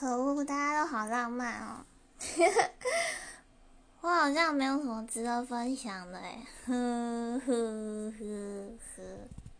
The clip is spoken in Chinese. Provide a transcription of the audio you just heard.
可恶，大家都好浪漫哦。我好像没有什么值得分享的哎，呵呵呵。